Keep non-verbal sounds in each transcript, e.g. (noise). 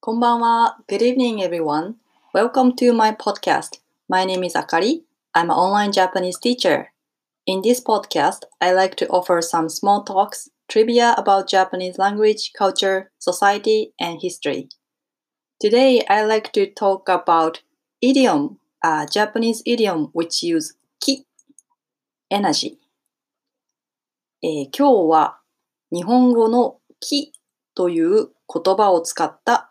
こんばんは。Good evening, everyone. Welcome to my podcast. My name is Akari. I'm an online Japanese teacher. In this podcast, I like to offer some small talks, trivia about Japanese language, culture, society, and history. Today, I like to talk about idiom, a Japanese idiom which use ki, energy. えー今日は日本語のきという言葉を使った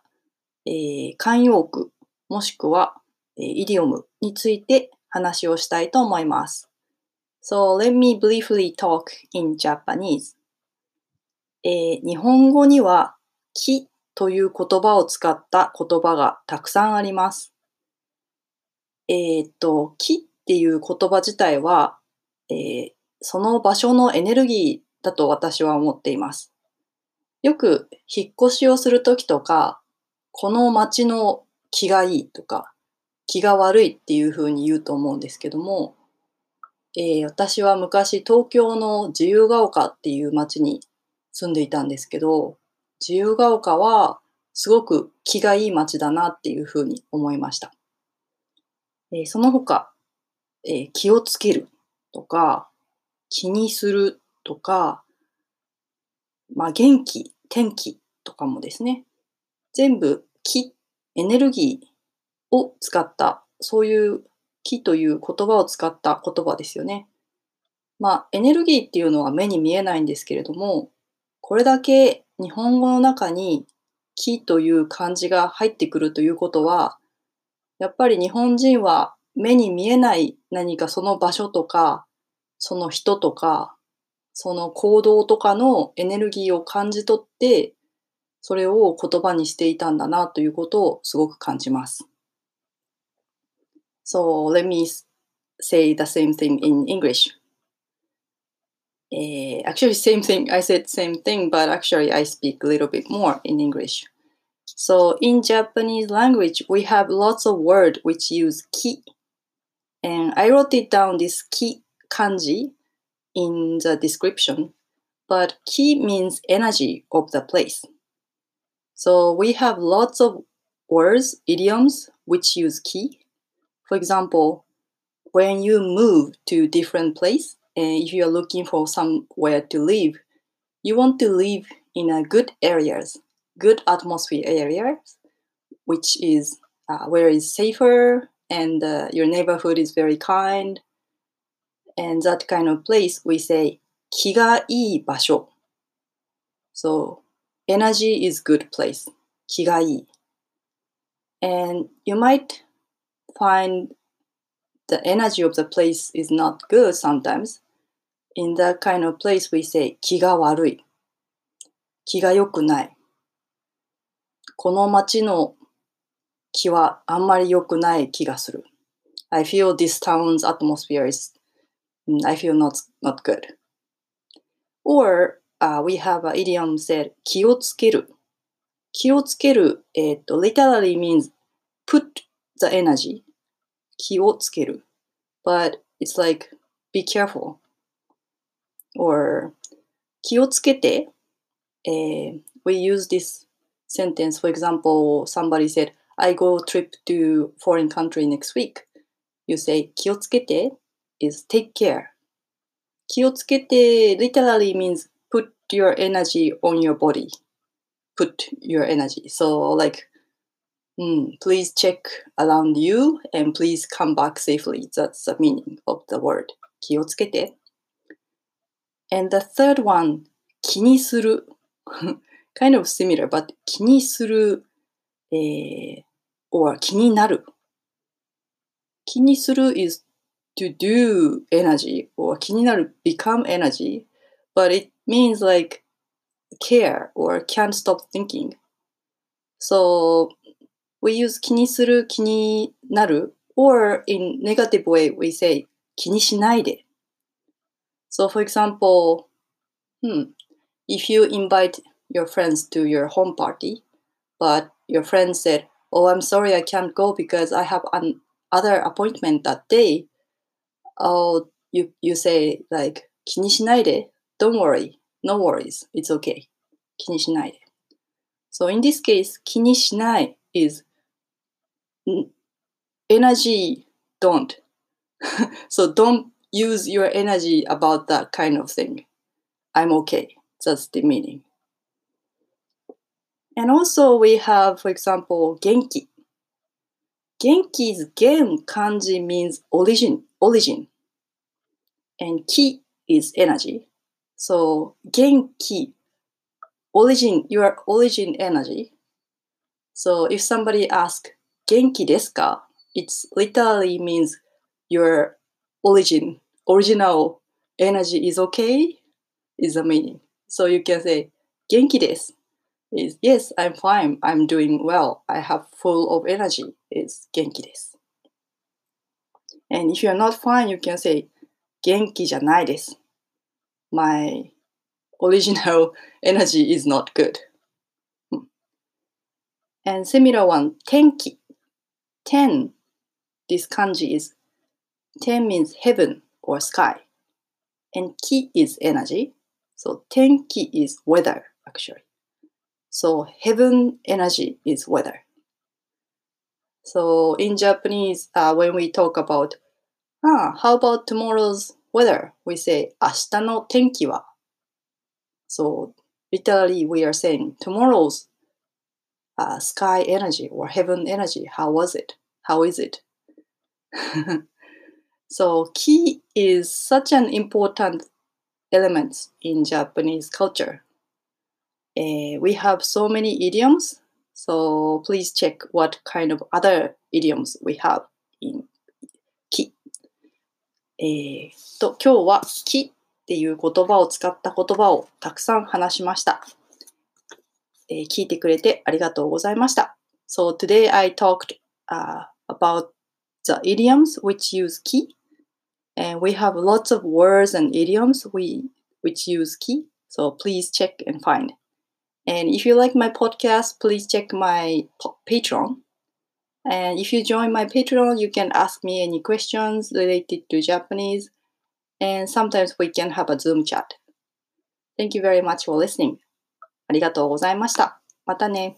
えー慣用句もしくは、えーイディオムについて話をしたいと思います。So let me briefly talk in Japanese. えー日本語にはきという言葉を使った言葉がたくさんあります。えーっと、きっていう言葉自体は、えーその場所のエネルギーだと私は思っています。よく引っ越しをするときとか、この街の気がいいとか、気が悪いっていう風に言うと思うんですけども、えー私は昔東京の自由が丘っていう街に住んでいたんですけど、自由が丘はすごく気がいい街だなっていう風に思いました。えーその他、えー気をつけるとか、気にするとか、まあ元気、天気とかもですね、全部気、エネルギーを使った、そういう気という言葉を使った言葉ですよね。まあ、エネルギーっていうのは目に見えないんですけれども、これだけ日本語の中に気という漢字が入ってくるということは、やっぱり日本人は目に見えない何かその場所とか、その人とか、その行動とかのエネルギーを感じ取って、それを言葉にしていたんだなということをすごく感じます。So let me s- say the same thing in English. Eh, actually, same thing. I said same thing, but actually, I speak a little bit more in English. So in Japanese language, we have lots of words which use ki, and I wrote it down this ki kanji in the description. But ki means energy of the place. So we have lots of words, idioms, which use ki. For example, when you move to different place, and if you are looking for somewhere to live, you want to live in a good areas, good atmosphere areas, which is uh, where is safer and uh, your neighborhood is very kind, and that kind of place we say 気がいい場所. So energy is good place. 気がいい. And you might find the energy of the place is not good sometimes. In that kind of place we say 気が悪い。気が良くない。この街の気はあんまり良くない気がする。I feel this town's atmosphere is, mm, I feel not, not good. Or uh, we have an idiom said 気をつける。気をつける、えっ、と、literally means put the energy. 気をつける。But it's like be careful. Or 気をつけて、えー we use this sentence. For example, somebody said, I go trip to foreign country next week. You say 気をつけて is take care. 気をつけて literally means put your energy on your body. Put your energy. So like, mm, please check around you and please come back safely. That's the meaning of the word. 気をつけて And the third one, 気にする。(laughs) kind of similar, but 気にする、えー or 気になる。気にする is to do energy or 気になる become energy, but it means like care or can't stop thinking. So we use 気にする、気になる or in negative way we say 気にしないで。So for example, hmm, if you invite your friends to your home party, but your friend said, Oh, I'm sorry, I can't go because I have an other appointment that day. Oh, you, you say like, 気にしないで Don't worry, no worries, it's okay. 気にしないで So in this case, 気にしない is energy don't. (laughs) so don't use your energy about that kind of thing. I'm okay. That's the meaning. And also we have, for example, genki. Genki's gen kanji means origin, origin. And ki is energy. So genki, origin, your origin energy. So if somebody asks genki desu ka, it literally means your origin, original energy is okay, is the meaning. So you can say genki desu is yes, I'm fine, I'm doing well, I have full of energy is genki desu. And if you're not fine, you can say genki janai desu. My original (laughs) energy is not good. And similar one, tenki. Ten, this kanji is, ten means heaven or sky. And ki is energy. So tenki is weather, actually. So heaven energy is weather. So in Japanese, uh, when we talk about, ah, how about tomorrow's weather? We say, 明日の天気は So literally we are saying tomorrow's uh, sky energy or heaven energy. How was it? How is it? (laughs) so ki is such an important element in Japanese culture. Uh, we have so many idioms, so please check what kind of other idioms we have in き。 えー、と、今日はきっていう言葉を使った言葉をたくさん話しました。えー、聞いてくれてありがとうございました。So today I talked、uh, about the idioms which use ki and we have lots of words and idioms we, which use ki. So please check and find. And if you like my podcast, please check my Patreon. And if you join my Patreon, you can ask me any questions related to Japanese and sometimes we can have a Zoom chat. Thank you very much for listening. ありがとうございました。またね。